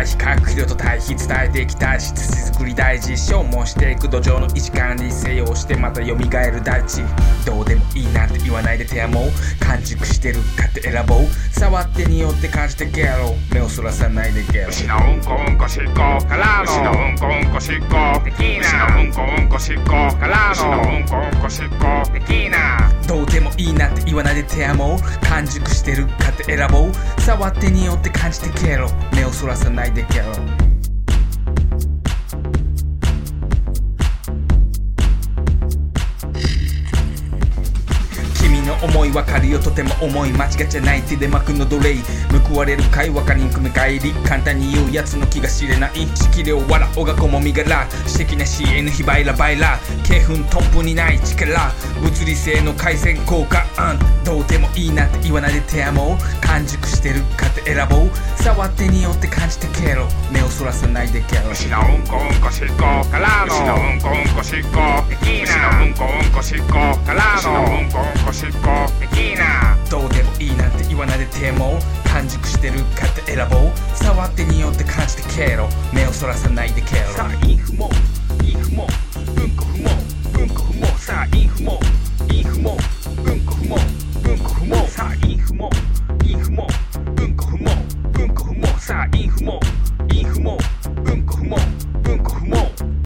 対比核肥料と対比伝えていきたいし土作り大事消耗していく土壌の維持管理制用してまた蘇る大地どうでもいいなんて言わないで手やもう完熟してるかって選ぼう触って匂って感じてゲロ目をそらさないでゲロ牛のうんこうんこしっこからの牛のうんこうんこしっこテキー牛のうんこうんこしっこからの牛のうんこうんこしっこテキーナどうでいいなんて言わないで手やもう。完熟してるかって選ぼう。触ってによって感じてゲロ目をそらさないでゲロの思いわかるよとても重い間違っちゃない手で巻くの奴隷報われるかい分かりんくめ帰り簡単に言うやつの気が知れない式量笑おがこもみがら私的な CN 非バイラバイラ慶粉トップにない力物理性の回線効果、うん、どうでもいいなって言わないで手やもう完熟してるかって選ぼう触って匂って感じてケロ目をそらさないでケロ牛のうんこうんこしっこからの牛のうんこうんこしっこテキー牛のうんこうんこしっこから牛ののうんこうんこしっこテキーナどうでもいいなんて言わないでても完熟してるかって選ぼう。触って匂って感じてケロ目をそらさないでケロさあインフもインフも